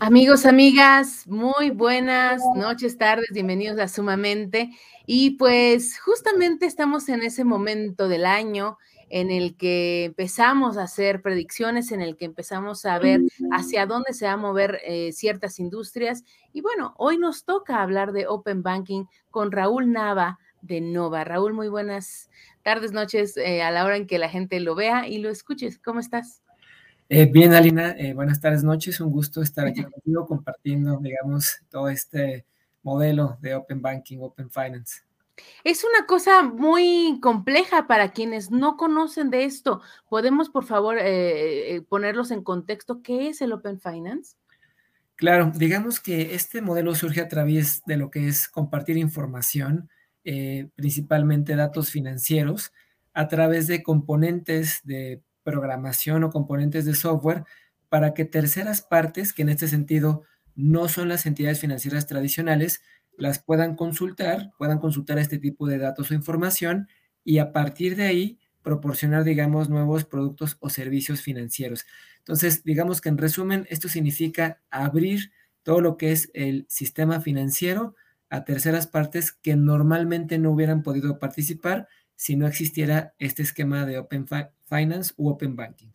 Amigos, amigas, muy buenas noches, tardes, bienvenidos a Sumamente. Y pues justamente estamos en ese momento del año en el que empezamos a hacer predicciones, en el que empezamos a ver hacia dónde se va a mover eh, ciertas industrias. Y bueno, hoy nos toca hablar de Open Banking con Raúl Nava de Nova. Raúl, muy buenas tardes, noches, eh, a la hora en que la gente lo vea y lo escuche. ¿Cómo estás? Eh, bien, Alina, eh, buenas tardes, noches. Un gusto estar aquí contigo compartiendo, digamos, todo este modelo de Open Banking, Open Finance. Es una cosa muy compleja para quienes no conocen de esto. ¿Podemos, por favor, eh, ponerlos en contexto? ¿Qué es el Open Finance? Claro, digamos que este modelo surge a través de lo que es compartir información, principalmente datos financieros, a través de componentes de programación o componentes de software para que terceras partes, que en este sentido no son las entidades financieras tradicionales, las puedan consultar, puedan consultar este tipo de datos o información y a partir de ahí proporcionar, digamos, nuevos productos o servicios financieros. Entonces, digamos que en resumen, esto significa abrir todo lo que es el sistema financiero a terceras partes que normalmente no hubieran podido participar si no existiera este esquema de Open Finance u Open Banking.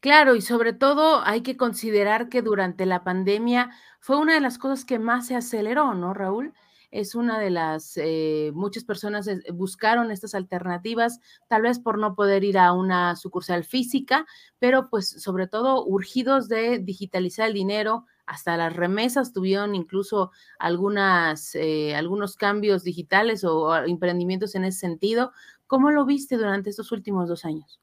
Claro, y sobre todo hay que considerar que durante la pandemia fue una de las cosas que más se aceleró, ¿no, Raúl? Es una de las, eh, muchas personas buscaron estas alternativas, tal vez por no poder ir a una sucursal física, pero pues sobre todo urgidos de digitalizar el dinero, hasta las remesas tuvieron incluso algunas, eh, algunos cambios digitales o, emprendimientos en ese sentido. ¿Cómo lo viste durante estos últimos dos años?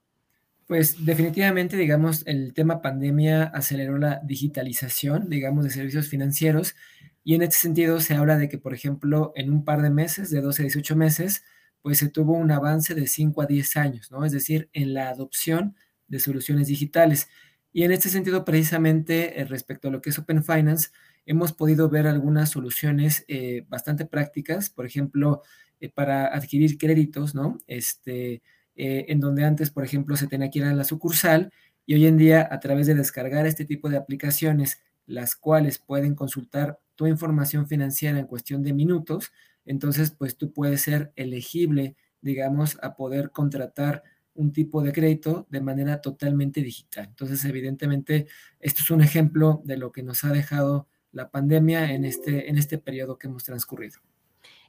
Pues definitivamente, digamos, el tema pandemia aceleró la digitalización, digamos, de servicios financieros y en este sentido se habla de que, por ejemplo, en un par de meses, de 12 a 18 meses, pues se tuvo un avance de 5 a 10 años, ¿no? Es decir, en la adopción de soluciones digitales. Y en este sentido, precisamente eh, respecto a lo que es Open Finance, hemos podido ver algunas soluciones eh, bastante prácticas, por ejemplo, eh, para adquirir créditos, ¿no? Este, en donde antes, por ejemplo, se tenía que ir a la sucursal y hoy en día, a través de descargar este tipo de aplicaciones, las cuales pueden consultar tu información financiera en cuestión de minutos, entonces, pues tú puedes ser elegible, digamos, a poder contratar un tipo de crédito de manera totalmente digital. Entonces, evidentemente, esto es un ejemplo de lo que nos ha dejado la pandemia en este, en este periodo que hemos transcurrido.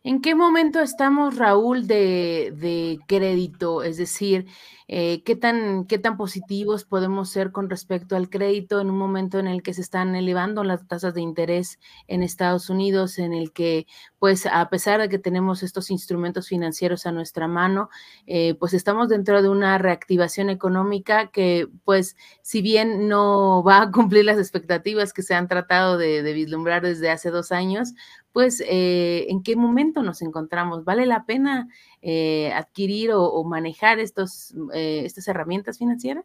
¿En qué momento estamos, Raúl, de, crédito? Es decir, eh, ¿qué, tan, ¿qué tan positivos podemos ser con respecto al crédito en un momento en el que se están elevando las tasas de interés en Estados Unidos, en el que, pues, a pesar de que tenemos estos instrumentos financieros a nuestra mano, eh, pues estamos dentro de una reactivación económica que, pues, si bien no va a cumplir las expectativas que se han tratado de vislumbrar desde hace dos años, pues, eh, ¿en qué momento nos encontramos? ¿Vale la pena eh, adquirir o, manejar estos, eh, estas herramientas financieras?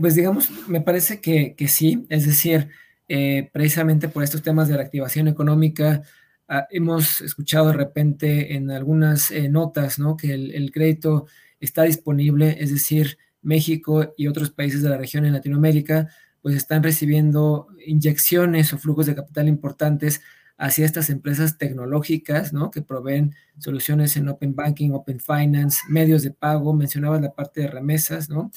pues digamos, me parece que, sí, es decir, precisamente por estos temas de la activación económica, ah, hemos escuchado de repente en algunas notas, ¿no? Que el, el crédito está disponible, es decir, México y otros países de la región en Latinoamérica, pues están recibiendo inyecciones o flujos de capital importantes hacia estas empresas tecnológicas, ¿no? Que proveen soluciones en Open Banking, Open Finance, medios de pago, mencionabas la parte de remesas, ¿no?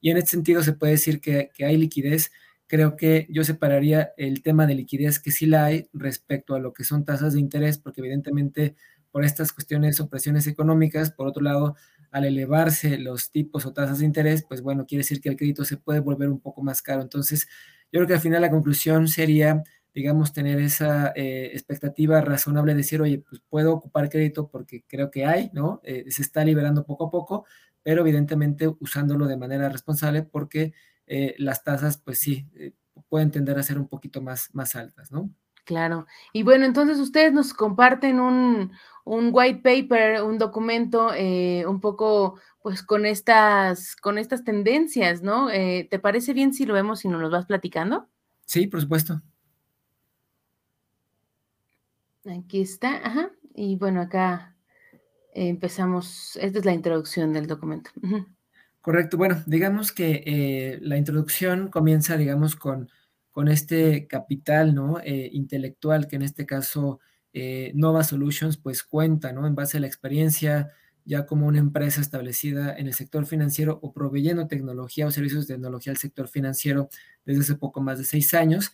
Y en este sentido se puede decir que, hay liquidez. Creo que yo separaría el tema de liquidez que sí la hay respecto a lo que son tasas de interés, porque evidentemente por estas cuestiones o presiones económicas, por otro lado, al elevarse los tipos o tasas de interés, pues bueno, quiere decir que el crédito se puede volver un poco más caro. Entonces, yo creo que al final la conclusión sería digamos, tener esa eh, expectativa razonable de decir, oye, pues puedo ocupar crédito porque creo que hay, ¿no? Eh, se está liberando poco a poco, pero evidentemente usándolo de manera responsable porque eh, las tasas, pues sí, pueden tender a ser un poquito más, más altas, ¿no? Claro. Y bueno, entonces ustedes nos comparten un, un white paper, un documento un poco, pues con estas, con estas tendencias, ¿no? ¿Te parece bien si lo vemos y nos lo vas platicando? Sí, por supuesto. Aquí está, ajá. Y bueno, acá empezamos, esta es la introducción del documento. Correcto, bueno, digamos que eh, la introducción comienza, digamos, con, con este capital ¿no? Eh, intelectual que en este caso eh, Nova Solutions pues cuenta ¿no? en base a la experiencia ya como una empresa establecida en el sector financiero o proveyendo tecnología o servicios de tecnología al sector financiero desde hace poco más de seis años.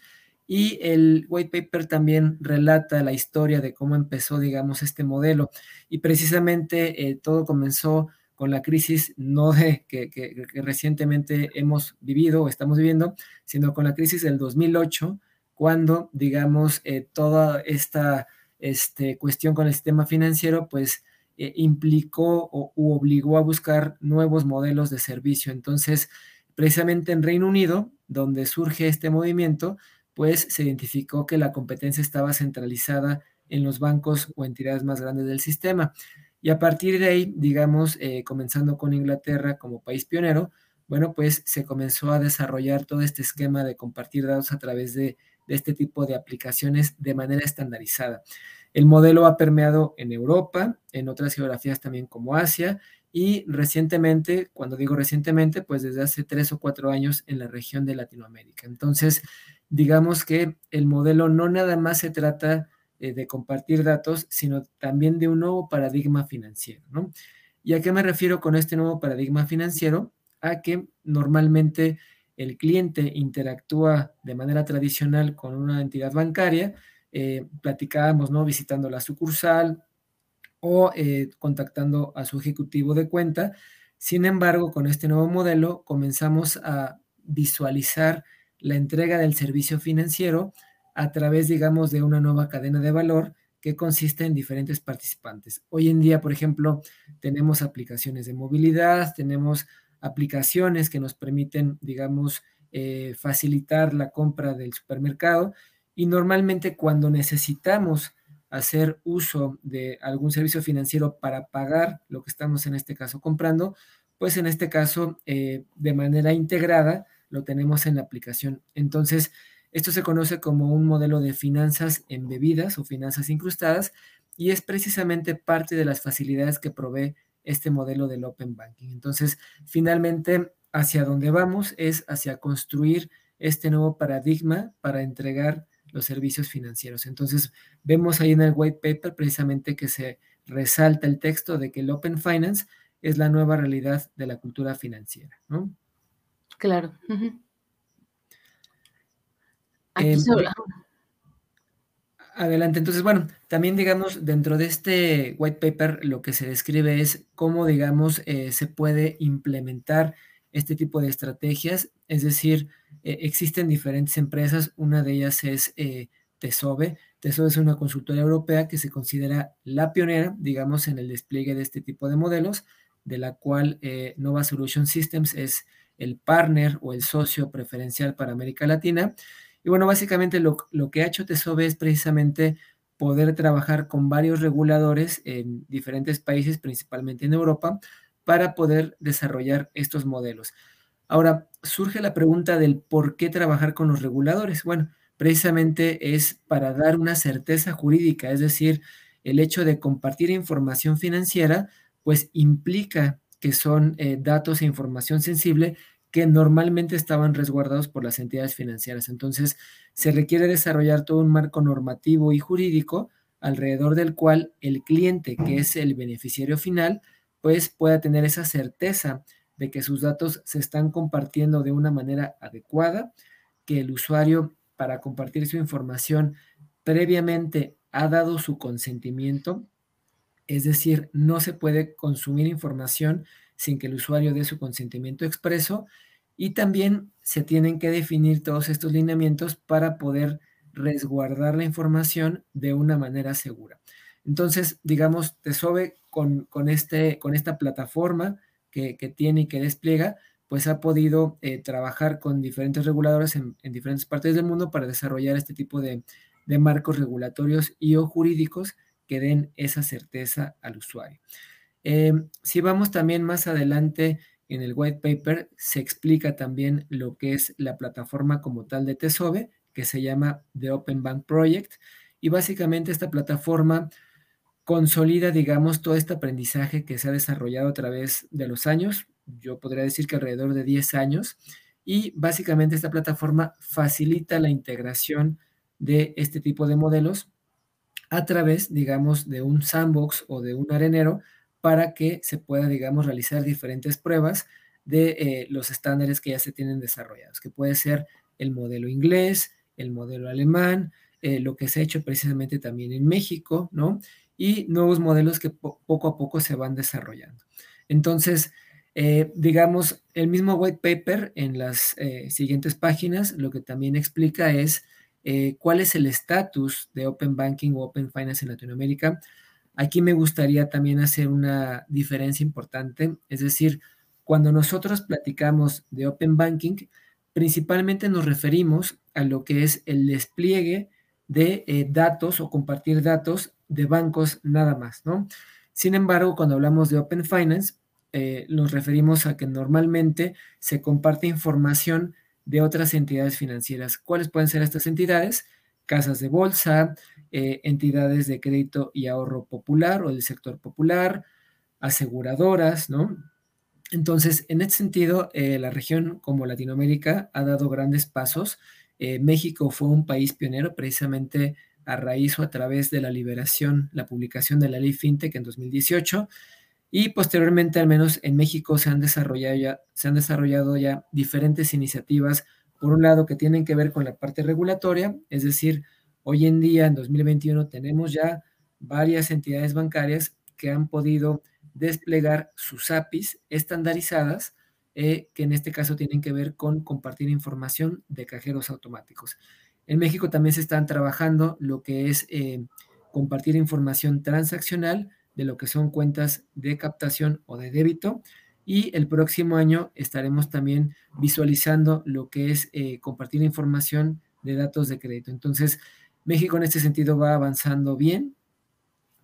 Y el white paper también relata la historia de cómo empezó, digamos, este modelo. Y precisamente eh, todo comenzó con la crisis no de que, recientemente hemos vivido o estamos viviendo, sino con la crisis del 2008, cuando, digamos, eh, toda esta este, cuestión con el sistema financiero, pues eh, implicó o obligó a buscar nuevos modelos de servicio. Entonces, precisamente en Reino Unido, donde surge este movimiento, pues se identificó que la competencia estaba centralizada en los bancos o entidades más grandes del sistema. Y a partir de ahí, digamos, eh, comenzando con Inglaterra como país pionero, bueno, pues se comenzó a desarrollar todo este esquema de compartir datos a través de, este tipo de aplicaciones de manera estandarizada. El modelo ha permeado en Europa, en otras geografías también como Asia y recientemente, cuando digo recientemente, pues desde hace tres o cuatro años en la región de Latinoamérica. Entonces, digamos que el modelo no nada más se trata eh, de compartir datos, sino también de un nuevo paradigma financiero. ¿Y a qué me refiero con este nuevo paradigma financiero? A que normalmente el cliente interactúa de manera tradicional con una entidad bancaria, eh, platicábamos, ¿no? Visitando la sucursal o eh, contactando a su ejecutivo de cuenta. Sin embargo, con este nuevo modelo comenzamos a visualizar la entrega del servicio financiero a través, digamos, de una nueva cadena de valor que consiste en diferentes participantes. Hoy en día, por ejemplo, tenemos aplicaciones de movilidad, tenemos aplicaciones que nos permiten, digamos, eh, facilitar la compra del supermercado y normalmente cuando necesitamos hacer uso de algún servicio financiero para pagar lo que estamos en este caso comprando, pues en este caso eh, de manera integrada lo tenemos en la aplicación. Entonces, esto se conoce como un modelo de finanzas embebidas o finanzas incrustadas y es precisamente parte de las facilidades que provee este modelo del Open Banking. Entonces, finalmente, hacia dónde vamos es hacia construir este nuevo paradigma para entregar los servicios financieros. Entonces, vemos ahí en el white paper precisamente que se resalta el texto de que el Open Finance es la nueva realidad de la cultura financiera, ¿no? Claro. Em, adelante, entonces, bueno, también digamos, dentro de este white paper lo que se describe es cómo, digamos, eh, se puede implementar este tipo de estrategias, es decir, eh, existen diferentes empresas, una de ellas es eh, Tesobe. Tesobe es una consultora europea que se considera la pionera, digamos, en el despliegue de este tipo de modelos, de la cual Nova Solution Systems es el partner o el socio preferencial para América Latina. Y bueno, básicamente lo, que ha hecho TESOBE es precisamente poder trabajar con varios reguladores en diferentes países, principalmente en Europa, para poder desarrollar estos modelos. Ahora, surge la pregunta del por qué trabajar con los reguladores. Bueno, precisamente es para dar una certeza jurídica, es decir, el hecho de compartir información financiera, pues implica que son eh, datos e información sensible que normalmente estaban resguardados por las entidades financieras. Entonces, se requiere desarrollar todo un marco normativo y jurídico alrededor del cual el cliente, que es el beneficiario final, pues pueda tener esa certeza de que sus datos se están compartiendo de una manera adecuada, que el usuario para compartir su información previamente ha dado su consentimiento, es decir, no se puede consumir información sin que el usuario dé su consentimiento expreso y también se tienen que definir todos estos lineamientos para poder resguardar la información de una manera segura. Entonces, digamos, Tesobe con, con, este, con esta plataforma que, tiene y que despliega, pues ha podido eh, trabajar con diferentes reguladores en, diferentes partes del mundo para desarrollar este tipo de, marcos regulatorios y o jurídicos que den esa certeza al usuario. Em, si vamos también más adelante en el white paper, se explica también lo que es la plataforma como tal de TESOBE, que se llama The Open Bank Project. Y básicamente esta plataforma consolida, digamos, todo este aprendizaje que se ha desarrollado a través de los años. Yo podría decir que alrededor de 10 años. y básicamente esta plataforma facilita la integración de este tipo de modelos a través, digamos, de un sandbox o de un arenero para que se pueda, digamos, realizar diferentes pruebas de eh, los estándares que ya se tienen desarrollados, que puede ser el modelo inglés, el modelo alemán, eh, lo que se ha hecho precisamente también en México, ¿no? Y nuevos modelos que poco a poco se van desarrollando. Entonces, eh, digamos, el mismo white paper en las siguientes páginas lo que también explica es cuál es el estatus de Open Banking o Open Finance en Latinoamérica. Aquí me gustaría también hacer una diferencia importante, es decir, cuando nosotros platicamos de Open Banking, principalmente nos referimos a lo que es el despliegue de eh, datos o compartir datos de bancos nada más, ¿no? Sin embargo, cuando hablamos de Open Finance, eh, nos referimos a que normalmente se comparte información de otras entidades financieras. ¿Cuáles pueden ser estas entidades? Casas de bolsa, eh, entidades de crédito y ahorro popular o del sector popular, aseguradoras, ¿no? Entonces, en este sentido, eh, la región como Latinoamérica ha dado grandes pasos. Eh, México fue un país pionero precisamente a raíz o a través de la liberación, la publicación de la ley FinTech en 2018 y posteriormente, al menos en México, se han desarrollado ya, se han desarrollado ya diferentes iniciativas, por un lado, que tienen que ver con la parte regulatoria, es decir, hoy en día, en 2021, tenemos ya varias entidades bancarias que han podido desplegar sus APIs estandarizadas, eh, que en este caso tienen que ver con compartir información de cajeros automáticos. En México también se están trabajando lo que es eh, compartir información transaccional de lo que son cuentas de captación o de débito. Y el próximo año estaremos también visualizando lo que es eh, compartir información de datos de crédito. Entonces, México en este sentido va avanzando bien.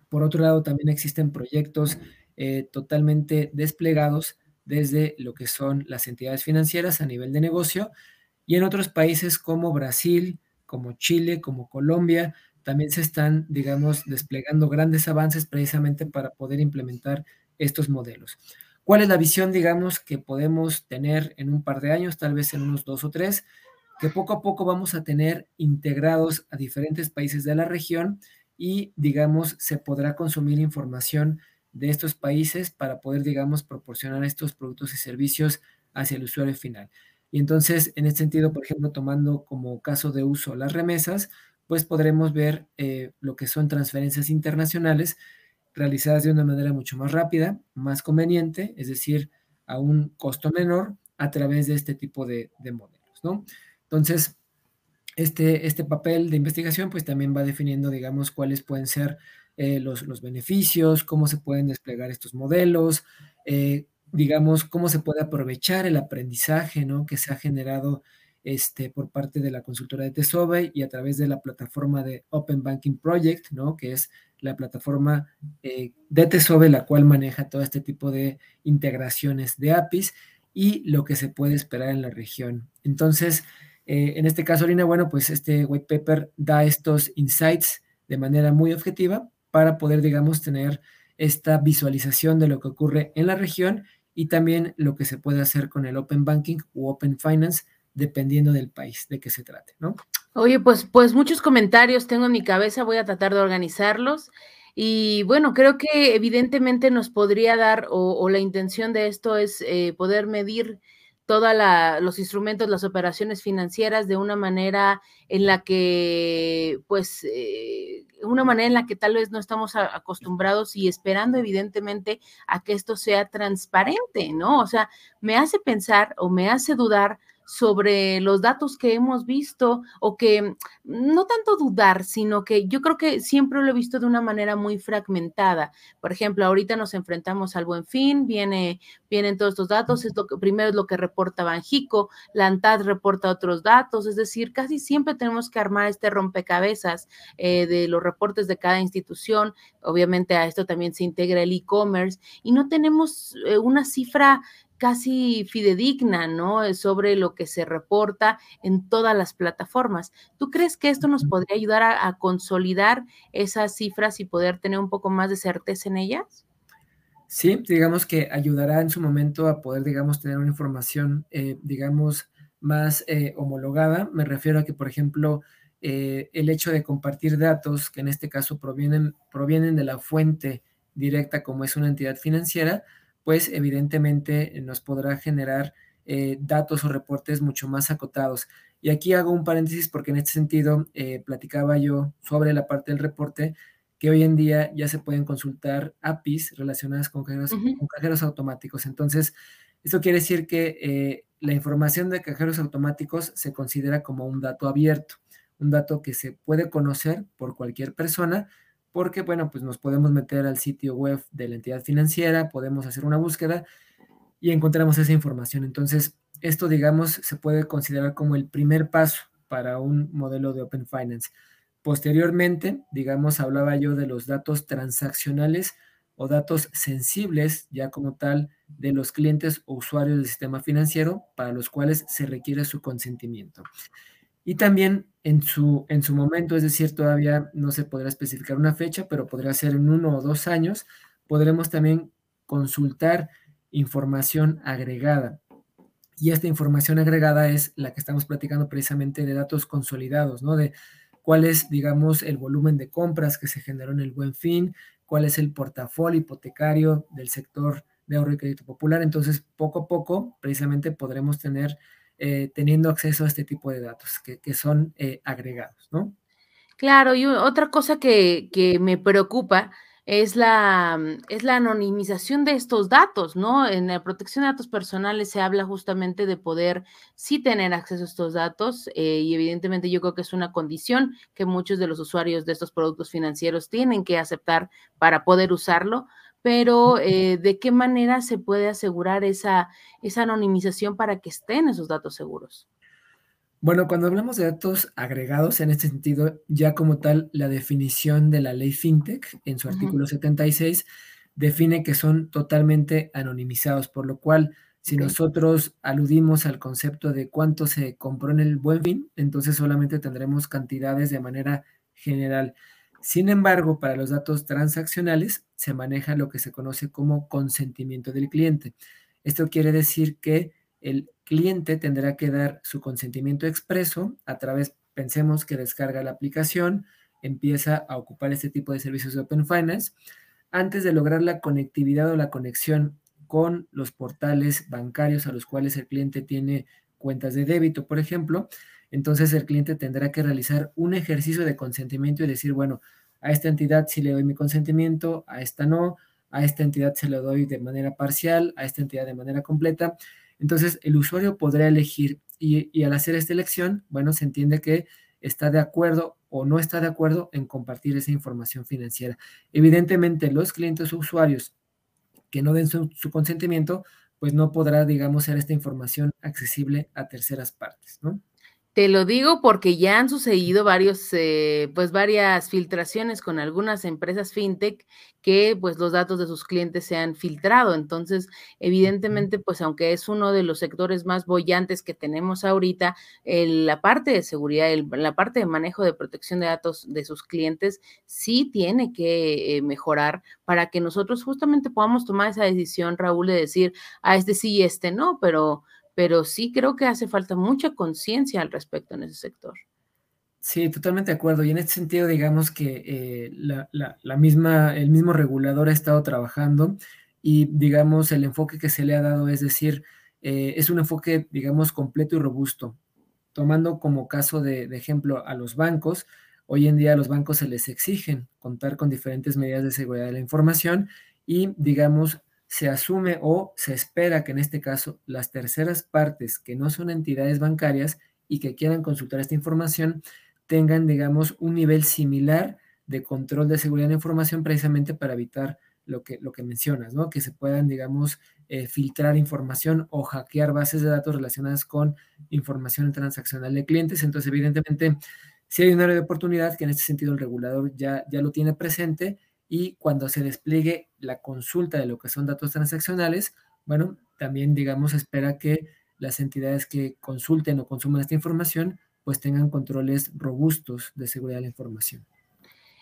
Por otro lado, también existen proyectos eh, totalmente desplegados desde lo que son las entidades financieras a nivel de negocio y en otros países como Brasil, como Chile, como Colombia, también se están, digamos, desplegando grandes avances precisamente para poder implementar estos modelos. ¿Cuál es la visión, digamos, que podemos tener en un par de años, tal vez en unos dos o tres? Que poco a poco vamos a tener integrados a diferentes países de la región y, digamos, se podrá consumir información de estos países para poder, digamos, proporcionar estos productos y servicios hacia el usuario final. Y entonces, en este sentido, por ejemplo, tomando como caso de uso las remesas, pues podremos ver eh, lo que son transferencias internacionales realizadas de una manera mucho más rápida, más conveniente, es decir, a un costo menor a través de este tipo de, modelos, ¿no? Entonces, este, este papel de investigación, pues también va definiendo, digamos, cuáles pueden ser eh, los, los, beneficios, cómo se pueden desplegar estos modelos, eh, digamos, cómo se puede aprovechar el aprendizaje ¿no? que se ha generado este, por parte de la consultora de Tesobe y a través de la plataforma de Open Banking Project, ¿no? que es la plataforma eh, de Tesobe, la cual maneja todo este tipo de integraciones de APIs y lo que se puede esperar en la región. Entonces, en este caso, Lina, bueno, pues este white paper da estos insights de manera muy objetiva para poder, digamos, tener esta visualización de lo que ocurre en la región y también lo que se puede hacer con el Open Banking u Open Finance, dependiendo del país de que se trate, ¿no? Oye, pues, pues muchos comentarios tengo en mi cabeza, voy a tratar de organizarlos. Y bueno, creo que evidentemente nos podría dar, o, la intención de esto es eh, poder medir todos los instrumentos, las operaciones financieras de una manera en la que, pues, eh, una manera en la que tal vez no estamos acostumbrados y esperando evidentemente a que esto sea transparente, ¿no? O sea, me hace pensar o me hace dudar sobre los datos que hemos visto o que no tanto dudar, sino que yo creo que siempre lo he visto de una manera muy fragmentada. Por ejemplo, ahorita nos enfrentamos al buen fin, viene, vienen todos estos datos, es lo que primero es lo que reporta Banjico, la ANTAD reporta otros datos, es decir, casi siempre tenemos que armar este rompecabezas eh, de los reportes de cada institución. Obviamente a esto también se integra el e-commerce y no tenemos eh, una cifra casi fidedigna, ¿no? Eh, sobre lo que se reporta en todas las plataformas. ¿Tú crees que esto nos podría ayudar a, consolidar esas cifras y poder tener un poco más de certeza en ellas? Sí, digamos que ayudará en su momento a poder, digamos, tener una información, eh, digamos, más eh, homologada. Me refiero a que, por ejemplo, eh, el hecho de compartir datos, que en este caso provienen, provienen de la fuente directa como es una entidad financiera, pues evidentemente nos podrá generar eh, datos o reportes mucho más acotados. Y aquí hago un paréntesis porque en este sentido platicaba yo sobre la parte del reporte que hoy en día ya se pueden consultar APIs relacionadas con cajeros, con cajeros automáticos. Entonces, esto quiere decir que la información de cajeros automáticos se considera como un dato abierto, un dato que se puede conocer por cualquier persona, porque, bueno, pues nos podemos meter al sitio web de la entidad financiera, podemos hacer una búsqueda y encontramos esa información. Entonces, esto, digamos, se puede considerar como el primer paso para un modelo de Open Finance. Posteriormente, digamos, hablaba yo de los datos transaccionales o datos sensibles, ya como tal, de los clientes o usuarios del sistema financiero para los cuales se requiere su consentimiento. Y también en su, en su momento, es decir, todavía no se podrá especificar una fecha, pero podría ser en uno o dos años, podremos también consultar información agregada. Y esta información agregada es la que estamos platicando precisamente de datos consolidados, ¿no? De cuál es, digamos, el volumen de compras que se generó en el buen fin, cuál es el portafolio hipotecario del sector de ahorro y crédito popular. Entonces, poco a poco, precisamente podremos tener, eh, teniendo acceso a este tipo de datos que, son eh, agregados, ¿no? Claro, y otra cosa que, me preocupa es la, es la anonimización de estos datos, ¿no? En la protección de datos personales se habla justamente de poder sí tener acceso a estos datos eh, y evidentemente yo creo que es una condición que muchos de los usuarios de estos productos financieros tienen que aceptar para poder usarlo, pero eh, ¿de qué manera se puede asegurar esa, esa anonimización para que estén esos datos seguros? Bueno, cuando hablamos de datos agregados, en este sentido, ya como tal, la definición de la ley FinTech en su artículo 76 define que son totalmente anonimizados, por lo cual, si nosotros aludimos al concepto de cuánto se compró en el buen fin, entonces solamente tendremos cantidades de manera general. Sin embargo, para los datos transaccionales se maneja lo que se conoce como consentimiento del cliente. Esto quiere decir que el cliente tendrá que dar su consentimiento expreso a través, pensemos que descarga la aplicación, empieza a ocupar este tipo de servicios de Open Finance, antes de lograr la conectividad o la conexión con los portales bancarios a los cuales el cliente tiene cuentas de débito, por ejemplo, entonces el cliente tendrá que realizar un ejercicio de consentimiento y decir, bueno, a esta entidad sí le doy mi consentimiento, a esta no, a esta entidad se lo doy de manera parcial, a esta entidad de manera completa. Entonces, el usuario podrá elegir y, al hacer esta elección, bueno, se entiende que está de acuerdo o no está de acuerdo en compartir esa información financiera. Evidentemente, los clientes usuarios que no den su, su consentimiento, pues no podrá, digamos, ser esta información accesible a terceras partes, ¿no? Te lo digo porque ya han sucedido varios, eh, pues varias filtraciones con algunas empresas fintech que pues los datos de sus clientes se han filtrado. Entonces, evidentemente, pues aunque es uno de los sectores más bollantes que tenemos ahorita, la parte de seguridad, la parte de manejo de protección de datos de sus clientes sí tiene que eh, mejorar para que nosotros justamente podamos tomar esa decisión, Raúl, de decir, a ah, este sí y este no, pero pero sí creo que hace falta mucha conciencia al respecto en ese sector. Sí, totalmente de acuerdo. Y en este sentido, digamos que eh, la, misma, el mismo regulador ha estado trabajando y, digamos, el enfoque que se le ha dado es decir, eh, es un enfoque, digamos, completo y robusto. Tomando como caso de, de, ejemplo a los bancos, hoy en día a los bancos se les exigen contar con diferentes medidas de seguridad de la información y, digamos, se asume o se espera que en este caso las terceras partes que no son entidades bancarias y que quieran consultar esta información tengan, digamos, un nivel similar de control de seguridad de información precisamente para evitar lo que, lo que mencionas, ¿no? Que se puedan, digamos, eh, filtrar información o hackear bases de datos relacionadas con información transaccional de clientes. Entonces, evidentemente, si hay un área de oportunidad que en este sentido el regulador ya, ya lo tiene presente y cuando se despliegue la consulta de lo que son datos transaccionales, bueno, también digamos espera que las entidades que consulten o consuman esta información pues tengan controles robustos de seguridad de la información.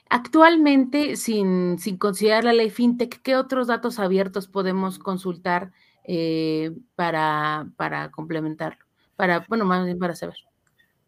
Actualmente, sin, sin considerar la ley FinTech, ¿qué otros datos abiertos podemos consultar eh, para, para complementarlo? Para, bueno, más bien para saber.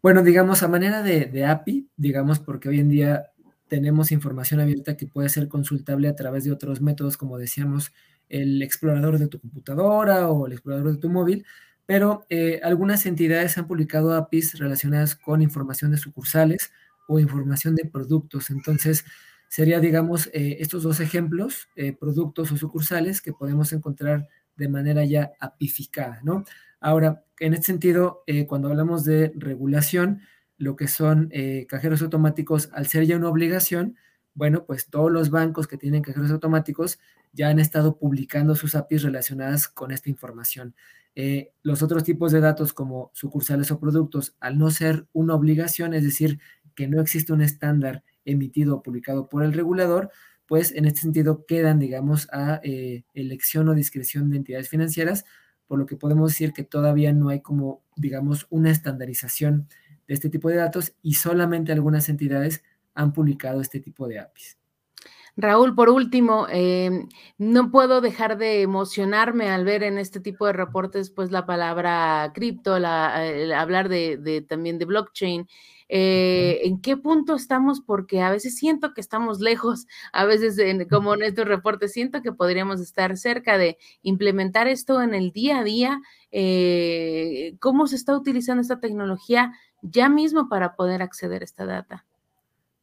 Bueno, digamos, a manera de, de API, digamos, porque hoy en día tenemos información abierta que puede ser consultable a través de otros métodos, como decíamos, el explorador de tu computadora o el explorador de tu móvil, pero eh, algunas entidades han publicado APIs relacionadas con información de sucursales o información de productos. Entonces, sería, digamos, eh, estos dos ejemplos, eh, productos o sucursales, que podemos encontrar de manera ya apificada, ¿no? Ahora, en este sentido, cuando hablamos de regulación, lo que son cajeros automáticos, al ser ya una obligación, bueno, pues todos los bancos que tienen cajeros automáticos ya han estado publicando sus APIs relacionadas con esta información. Eh, los otros tipos de datos como sucursales o productos, al no ser una obligación, es decir, que no existe un estándar emitido o publicado por el regulador, pues en este sentido quedan, digamos, a eh, elección o discreción de entidades financieras, por lo que podemos decir que todavía no hay como, digamos, una estandarización de este tipo de datos y solamente algunas entidades han publicado este tipo de APIs. Raúl, por último, em, no puedo dejar de emocionarme al ver en este tipo de reportes, pues la palabra cripto, hablar de, también de blockchain. Eh, ¿En qué punto estamos? Porque a veces siento que estamos lejos, a veces como en estos reportes siento que podríamos estar cerca de implementar esto en el día a día. Eh, ¿Cómo se está utilizando esta tecnología ya mismo para poder acceder a esta data?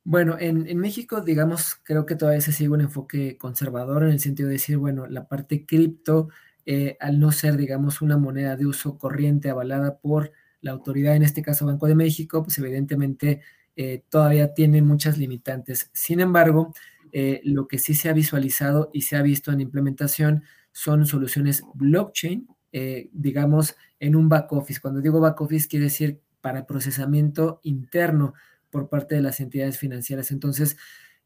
Bueno, en, México, digamos, creo que todavía se sigue un enfoque conservador en el sentido de decir, bueno, la parte cripto, eh, al no ser, digamos, una moneda de uso corriente avalada por la autoridad, en este caso Banco de México, pues evidentemente eh, todavía tiene muchas limitantes. Sin embargo, eh, lo que sí se ha visualizado y se ha visto en implementación son soluciones blockchain, digamos, en un back office. Cuando digo back office, quiere decir para procesamiento interno por parte de las entidades financieras. Entonces,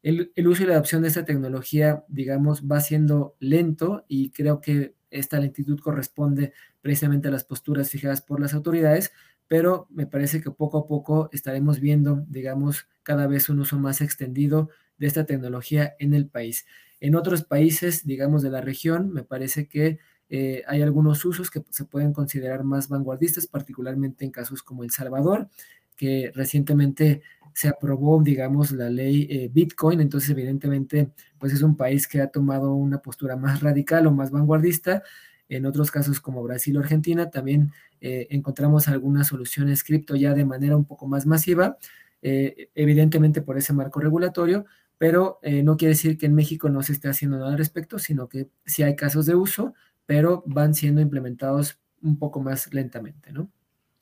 el, uso y la adopción de esta tecnología, digamos, va siendo lento y creo que esta lentitud corresponde precisamente a las posturas fijadas por las autoridades, pero me parece que poco a poco estaremos viendo, digamos, cada vez un uso más extendido de esta tecnología en el país. En otros países, digamos, de la región, me parece que eh, hay algunos usos que se pueden considerar más vanguardistas, particularmente en casos como El Salvador, que recientemente se aprobó, digamos, la ley eh, Bitcoin, entonces evidentemente, pues es un país que ha tomado una postura más radical o más vanguardista. En otros casos como Brasil o Argentina también eh, encontramos algunas soluciones cripto ya de manera un poco más masiva, evidentemente por ese marco regulatorio, pero no quiere decir que en México no se esté haciendo nada al respecto, sino que sí hay casos de uso, pero van siendo implementados un poco más lentamente, ¿no?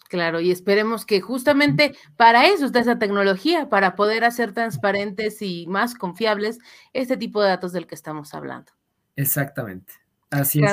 Claro, y esperemos que justamente para eso está esa tecnología, para poder hacer transparentes y más confiables este tipo de datos del que estamos hablando. Exactamente. Así es.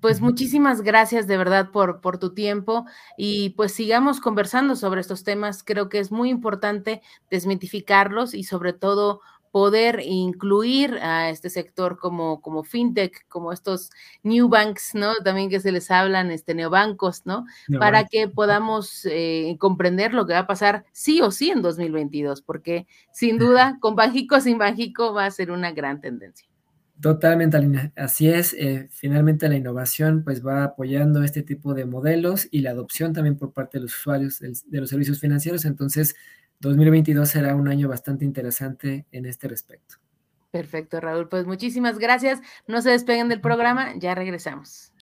Pues muchísimas gracias de verdad por, por tu tiempo y pues sigamos conversando sobre estos temas. Creo que es muy importante desmitificarlos y sobre todo poder incluir a este sector como, como fintech, como estos new banks, ¿no? También que se les hablan, este, neobancos, ¿no? Para que podamos eh, comprender lo que va a pasar sí o sí en 2022, porque sin duda, con Banjico, sin Banjico, va a ser una gran tendencia. Totalmente, Alina. Así es. Eh, finalmente la innovación pues va apoyando este tipo de modelos y la adopción también por parte de los usuarios de los servicios financieros. Entonces, 2022 será un año bastante interesante en este respecto. Perfecto, Raúl. Pues muchísimas gracias. No se despeguen del programa, ya regresamos.